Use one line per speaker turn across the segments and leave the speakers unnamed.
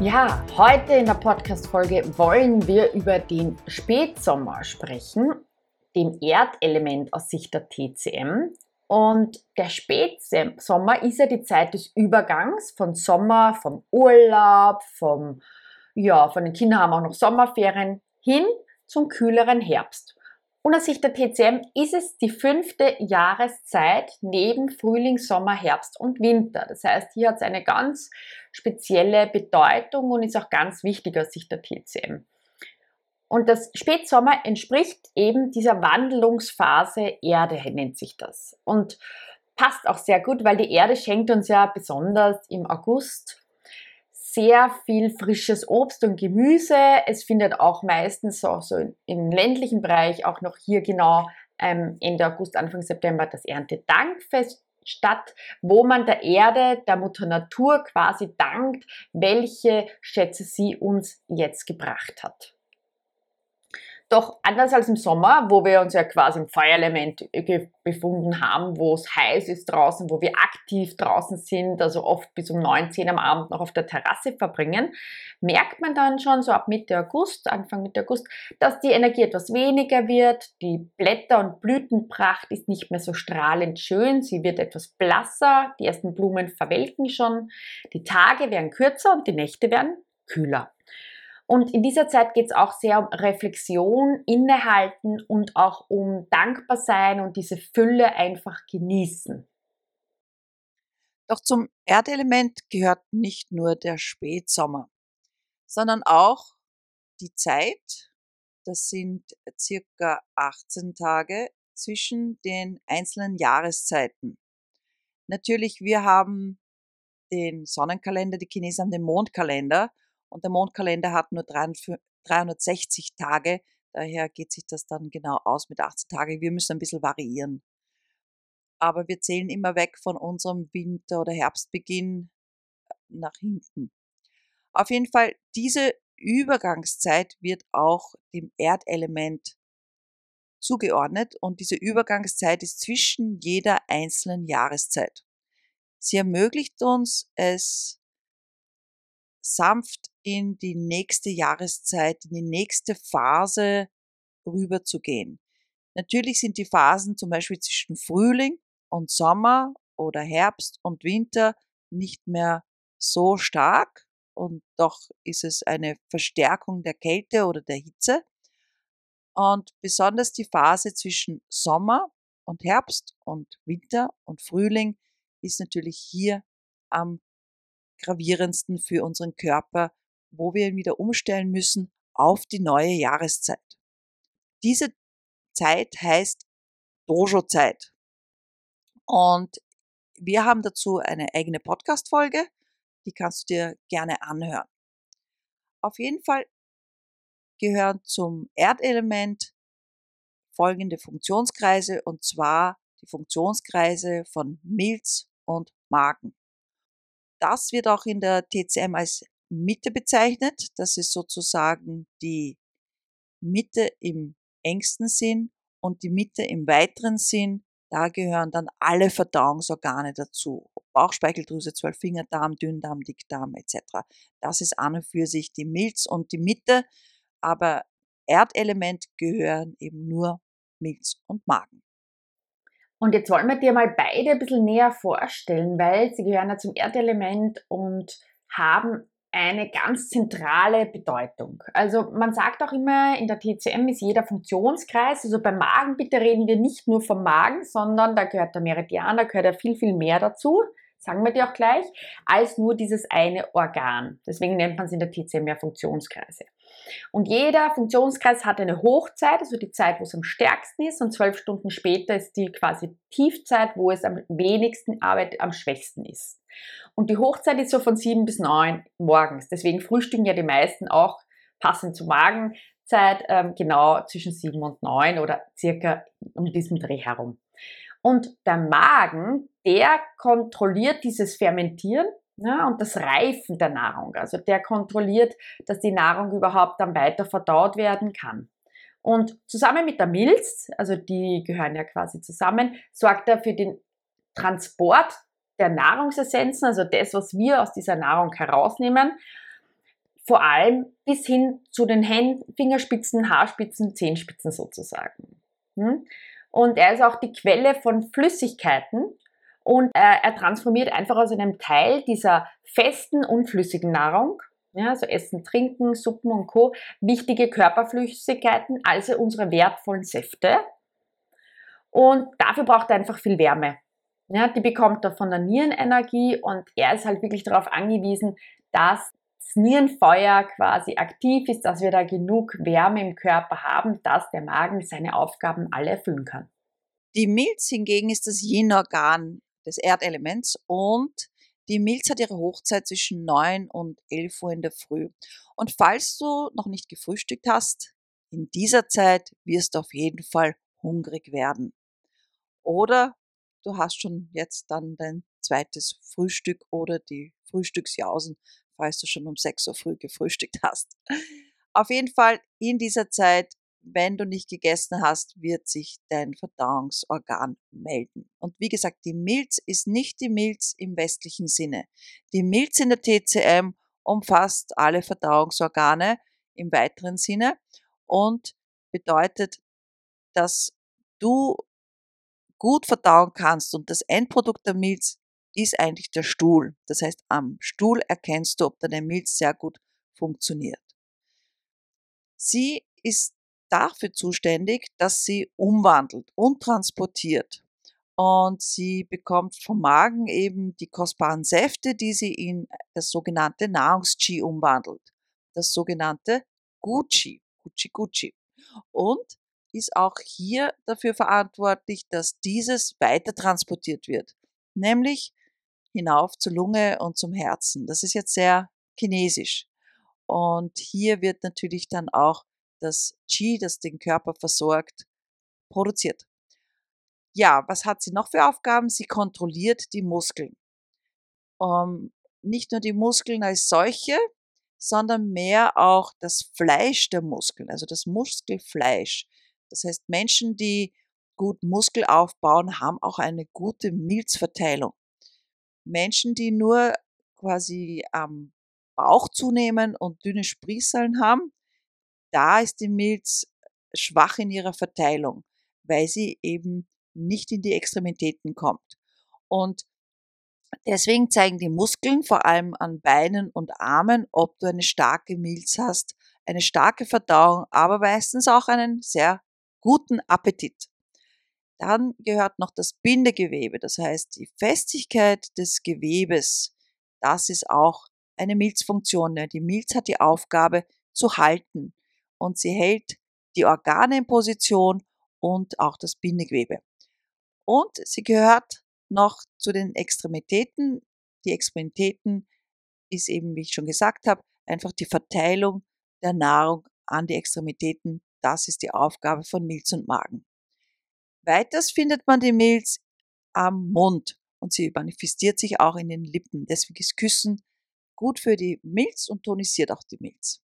Ja, heute in der Podcast-Folge wollen wir über den Spätsommer sprechen, dem Erdelement aus Sicht der TCM. Und der Spätsommer ist ja die Zeit des Übergangs von Sommer, vom Urlaub, vom, ja, von den Kindern haben auch noch Sommerferien hin zum kühleren Herbst. Und aus Sicht der TCM ist es die fünfte Jahreszeit neben Frühling, Sommer, Herbst und Winter. Das heißt, hier hat es eine ganz spezielle Bedeutung und ist auch ganz wichtig aus Sicht der TCM. Und das Spätsommer entspricht eben dieser Wandlungsphase Erde, nennt sich das. Und passt auch sehr gut, weil die Erde schenkt uns ja besonders im August sehr viel frisches Obst und Gemüse. Es findet auch meistens auch so im ländlichen Bereich auch noch hier genau ähm, Ende August, Anfang September das Erntedankfest statt, wo man der Erde, der Mutter Natur quasi dankt, welche Schätze sie uns jetzt gebracht hat. Doch anders als im Sommer, wo wir uns ja quasi im Feuerelement befunden haben, wo es heiß ist draußen, wo wir aktiv draußen sind, also oft bis um 9, 10 am Abend noch auf der Terrasse verbringen, merkt man dann schon so ab Mitte August, Anfang Mitte August, dass die Energie etwas weniger wird, die Blätter- und Blütenpracht ist nicht mehr so strahlend schön, sie wird etwas blasser, die ersten Blumen verwelken schon, die Tage werden kürzer und die Nächte werden kühler. Und in dieser Zeit geht es auch sehr um Reflexion, Innehalten und auch um dankbar sein und diese Fülle einfach genießen.
Doch zum Erdelement gehört nicht nur der Spätsommer, sondern auch die Zeit, das sind circa 18 Tage zwischen den einzelnen Jahreszeiten. Natürlich, wir haben den Sonnenkalender, die Chinesen haben den Mondkalender und der Mondkalender hat nur 360 Tage. Daher geht sich das dann genau aus mit 18 Tagen. Wir müssen ein bisschen variieren. Aber wir zählen immer weg von unserem Winter- oder Herbstbeginn äh, nach hinten. Auf jeden Fall, diese Übergangszeit wird auch dem Erdelement zugeordnet und diese Übergangszeit ist zwischen jeder einzelnen Jahreszeit. Sie ermöglicht uns es, sanft in die nächste Jahreszeit, in die nächste Phase rüberzugehen. Natürlich sind die Phasen zum Beispiel zwischen Frühling und Sommer oder Herbst und Winter nicht mehr so stark und doch ist es eine Verstärkung der Kälte oder der Hitze. Und besonders die Phase zwischen Sommer und Herbst und Winter und Frühling ist natürlich hier am gravierendsten für unseren Körper, wo wir ihn wieder umstellen müssen auf die neue Jahreszeit. Diese Zeit heißt Dojo-Zeit. Und wir haben dazu eine eigene Podcast-Folge, die kannst du dir gerne anhören. Auf jeden Fall gehören zum Erdelement folgende Funktionskreise und zwar die Funktionskreise von Milz und Magen. Das wird auch in der TCM als Mitte bezeichnet. Das ist sozusagen die Mitte im engsten Sinn und die Mitte im weiteren Sinn. Da gehören dann alle Verdauungsorgane dazu. Bauchspeicheldrüse, Zwölffingerdarm, Dünndarm, Dickdarm etc. Das ist an und für sich die Milz und die Mitte. Aber Erdelement gehören eben nur Milz und Magen.
Und jetzt wollen wir dir mal beide ein bisschen näher vorstellen, weil sie gehören ja zum Erdelement und haben eine ganz zentrale Bedeutung. Also man sagt auch immer, in der TCM ist jeder Funktionskreis, also beim Magen bitte reden wir nicht nur vom Magen, sondern da gehört der Meridian, da gehört ja viel, viel mehr dazu sagen wir dir auch gleich, als nur dieses eine Organ. Deswegen nennt man es in der TCM ja Funktionskreise. Und jeder Funktionskreis hat eine Hochzeit, also die Zeit, wo es am stärksten ist, und zwölf Stunden später ist die quasi Tiefzeit, wo es am wenigsten arbeitet, am schwächsten ist. Und die Hochzeit ist so von sieben bis neun morgens. Deswegen frühstücken ja die meisten auch passend zum Magen Jahreszeit ähm, genau zwischen sieben und neun oder circa um diesen Dreh herum. Und der Magen, der kontrolliert dieses Fermentieren ja, und das Reifen der Nahrung. Also der kontrolliert, dass die Nahrung überhaupt dann weiter verdaut werden kann. Und zusammen mit der Milz, also die gehören ja quasi zusammen, sorgt er für den Transport der Nahrungsessenzen, also das, was wir aus dieser Nahrung herausnehmen, vor allem bis hin zu den Händen, Fingerspitzen, Haarspitzen, Zehenspitzen sozusagen. Hm? Und er ist auch die Quelle von Flüssigkeiten und er transformiert einfach aus einem Teil dieser festen und flüssigen Nahrung, ja, also Essen, Trinken, Suppen und Co., wichtige Körperflüssigkeiten, also unsere wertvollen Säfte. Und dafür braucht er einfach viel Wärme. Ja, die bekommt er von der Nierenenergie und er ist halt wirklich darauf angewiesen, dass das Nierenfeuer quasi aktiv ist, dass wir da genug Wärme im Körper haben, dass der Magen seine Aufgaben alle erfüllen kann.
Die Milz hingegen ist das Yin-Organ des Erdelements und die Milz hat ihre Hochzeit zwischen 9 und 11 Uhr in der Früh. Und falls du noch nicht gefrühstückt hast, in dieser Zeit wirst du auf jeden Fall hungrig werden. Oder du hast schon jetzt dann dein zweites Frühstück oder die Frühstücksjausen, falls du schon um 6 Uhr früh gefrühstückt hast. Auf jeden Fall in dieser Zeit, wenn du nicht gegessen hast, wird sich dein Verdauungsorgan melden. Und wie gesagt, die Milz ist nicht die Milz im westlichen Sinne. Die Milz in der TCM umfasst alle Verdauungsorgane im weiteren Sinne und bedeutet, dass du gut verdauen kannst und das Endprodukt der Milz ist eigentlich der Stuhl. Das heißt, am Stuhl erkennst du, ob deine Milz sehr gut funktioniert. Sie ist dafür zuständig, dass sie umwandelt und transportiert. Und sie bekommt vom Magen eben die kostbaren Säfte, die sie in das sogenannte Nahrungs-Qi umwandelt. Das sogenannte Gucci, Gucci Gucci. Und ist auch hier dafür verantwortlich, dass dieses weiter transportiert wird, nämlich hinauf zur Lunge und zum Herzen. Das ist jetzt sehr chinesisch. Und hier wird natürlich dann auch das Qi, das den Körper versorgt, produziert. Ja, was hat sie noch für Aufgaben? Sie kontrolliert die Muskeln. Ähm, nicht nur die Muskeln als solche, sondern mehr auch das Fleisch der Muskeln, also das Muskelfleisch. Das heißt, Menschen, die gut Muskel aufbauen, haben auch eine gute Milzverteilung. Menschen, die nur quasi am Bauch zunehmen und dünne Sprießeln haben, da ist die Milz schwach in ihrer Verteilung, weil sie eben nicht in die Extremitäten kommt. Und deswegen zeigen die Muskeln vor allem an Beinen und Armen, ob du eine starke Milz hast, eine starke Verdauung, aber meistens auch einen sehr guten Appetit. Dann gehört noch das Bindegewebe, das heißt die Festigkeit des Gewebes. Das ist auch eine Milzfunktion. Die Milz hat die Aufgabe zu halten und sie hält die Organe in Position und auch das Bindegewebe. Und sie gehört noch zu den Extremitäten. Die Extremitäten ist eben, wie ich schon gesagt habe, einfach die Verteilung der Nahrung an die Extremitäten. Das ist die Aufgabe von Milz und Magen. Weiters findet man die Milz am Mund und sie manifestiert sich auch in den Lippen. Deswegen ist Küssen gut für die Milz und tonisiert auch die Milz.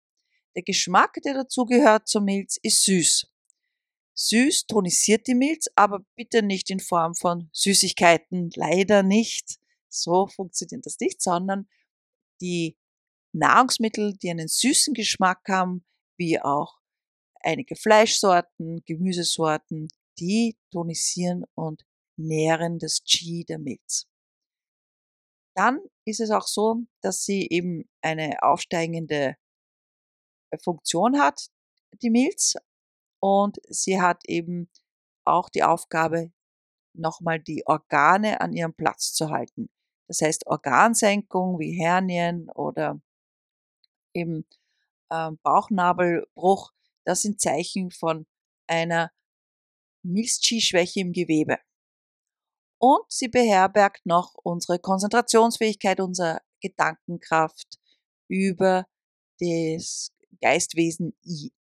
Der Geschmack, der dazugehört zur Milz, ist süß. Süß tonisiert die Milz, aber bitte nicht in Form von Süßigkeiten, leider nicht. So funktioniert das nicht, sondern die Nahrungsmittel, die einen süßen Geschmack haben, wie auch einige Fleischsorten, Gemüsesorten, die tonisieren und nähren das Qi der Milz. Dann ist es auch so, dass sie eben eine aufsteigende Funktion hat, die Milz. Und sie hat eben auch die Aufgabe, nochmal die Organe an ihrem Platz zu halten. Das heißt, Organsenkung wie Hernien oder eben äh, Bauchnabelbruch, das sind Zeichen von einer Milz-Qi-Schwäche im Gewebe. Und sie beherbergt noch unsere Konzentrationsfähigkeit, unsere Gedankenkraft über das Geistwesen I.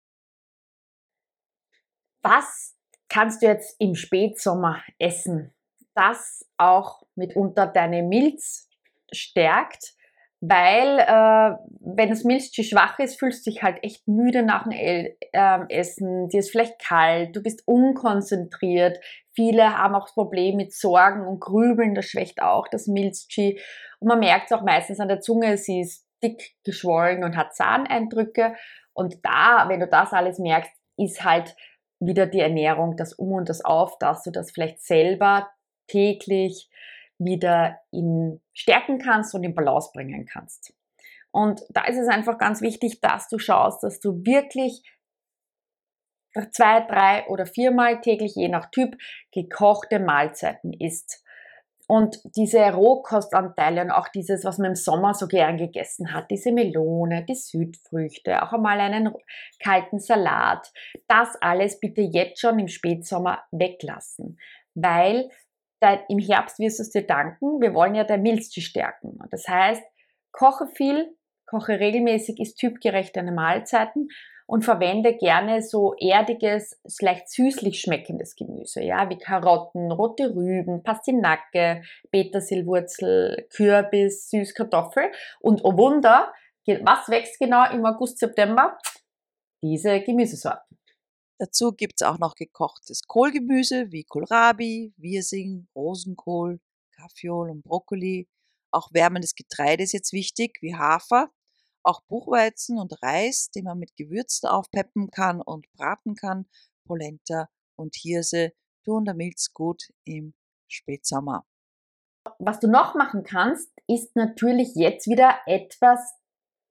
Was kannst du jetzt im Spätsommer essen, das auch mitunter deine Milz stärkt? Weil, äh, wenn das Milchschi schwach ist, fühlst du dich halt echt müde nach dem El äh, Essen, dir ist vielleicht kalt, du bist unkonzentriert. Viele haben auch das Problem mit Sorgen und Grübeln, das schwächt auch das Milchschi. Und man merkt es auch meistens an der Zunge, sie ist dick geschwollen und hat Zahneindrücke. Und da, wenn du das alles merkst, ist halt wieder die Ernährung, das Um und das Auf, dass du das vielleicht selber täglich wieder in stärken kannst und in Balance bringen kannst. Und da ist es einfach ganz wichtig, dass du schaust, dass du wirklich zwei, drei oder viermal täglich, je nach Typ, gekochte Mahlzeiten isst. Und diese Rohkostanteile und auch dieses, was man im Sommer so gern gegessen hat, diese Melone, die Südfrüchte, auch einmal einen kalten Salat, das alles bitte jetzt schon im Spätsommer weglassen, weil im Herbst wirst du es dir danken. Wir wollen ja dein Milchschi stärken. Das heißt, koche viel, koche regelmäßig, isst typgerechte Mahlzeiten und verwende gerne so erdiges, leicht süßlich schmeckendes Gemüse, ja, wie Karotten, rote Rüben, Pastinake, Petersilwurzel, Kürbis, Süßkartoffel und oh Wunder, was wächst genau im August, September? Diese Gemüsesorten.
Dazu gibt es auch noch gekochtes Kohlgemüse wie Kohlrabi, Wirsing, Rosenkohl, Kaffeeol und Brokkoli. Auch wärmendes Getreide ist jetzt wichtig, wie Hafer. Auch Buchweizen und Reis, den man mit Gewürzen aufpeppen kann und braten kann. Polenta und Hirse tun der Milz gut im Spätsommer.
Was du noch machen kannst, ist natürlich jetzt wieder etwas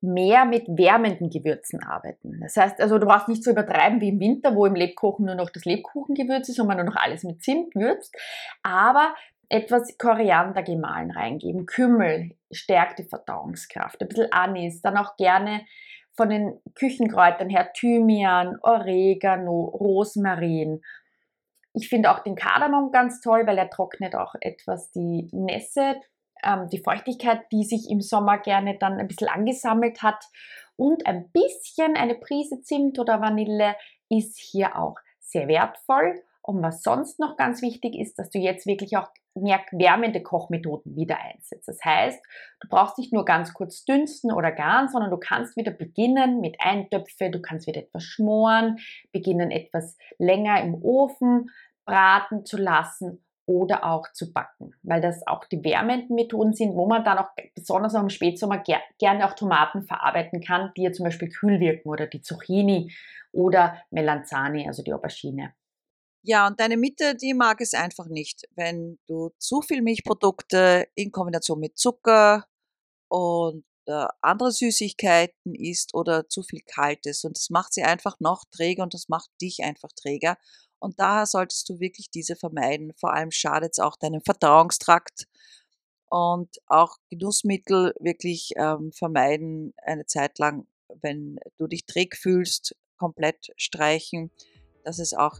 mehr mit wärmenden Gewürzen arbeiten. Das heißt, also du brauchst nicht so übertreiben wie im Winter, wo im Lebkuchen nur noch das Lebkuchengewürz ist und man nur noch alles mit Zimt würzt, aber etwas Koriander gemahlen reingeben, Kümmel stärkt die Verdauungskraft, ein bisschen Anis, dann auch gerne von den Küchenkräutern her Thymian, Oregano, Rosmarin. Ich finde auch den Kardamom ganz toll, weil er trocknet auch etwas die Nässe, ähm, die Feuchtigkeit, die sich im Sommer gerne dann ein bisschen angesammelt hat. Und ein bisschen eine Prise Zimt oder Vanille ist hier auch sehr wertvoll. Und was sonst noch ganz wichtig ist, dass du jetzt wirklich auch mehr wärmende Kochmethoden wieder einsetzt. Das heißt, du brauchst nicht nur ganz kurz dünsten oder garen, sondern du kannst wieder beginnen mit Eintöpfe, du kannst wieder etwas schmoren, beginnen etwas länger im Ofen braten zu lassen oder auch zu backen, weil das auch die wärmenden Methoden sind, wo man dann auch besonders auch im Spätsommer ger gerne auch Tomaten verarbeiten kann, die ja zum Beispiel kühl wirken oder die Zucchini oder Melanzani, also die Aubergine.
Ja, und deine Mitte, die mag es einfach nicht, wenn du zu viel Milchprodukte in Kombination mit Zucker und äh, andere Süßigkeiten isst oder zu viel Kaltes. Und das macht sie einfach noch träger und das macht dich einfach träger. Und daher solltest du wirklich diese vermeiden. Vor allem schadet es auch deinem Verdauungstrakt. Und auch Genussmittel wirklich ähm, vermeiden eine Zeit lang, wenn du dich träg fühlst, komplett streichen. Das ist auch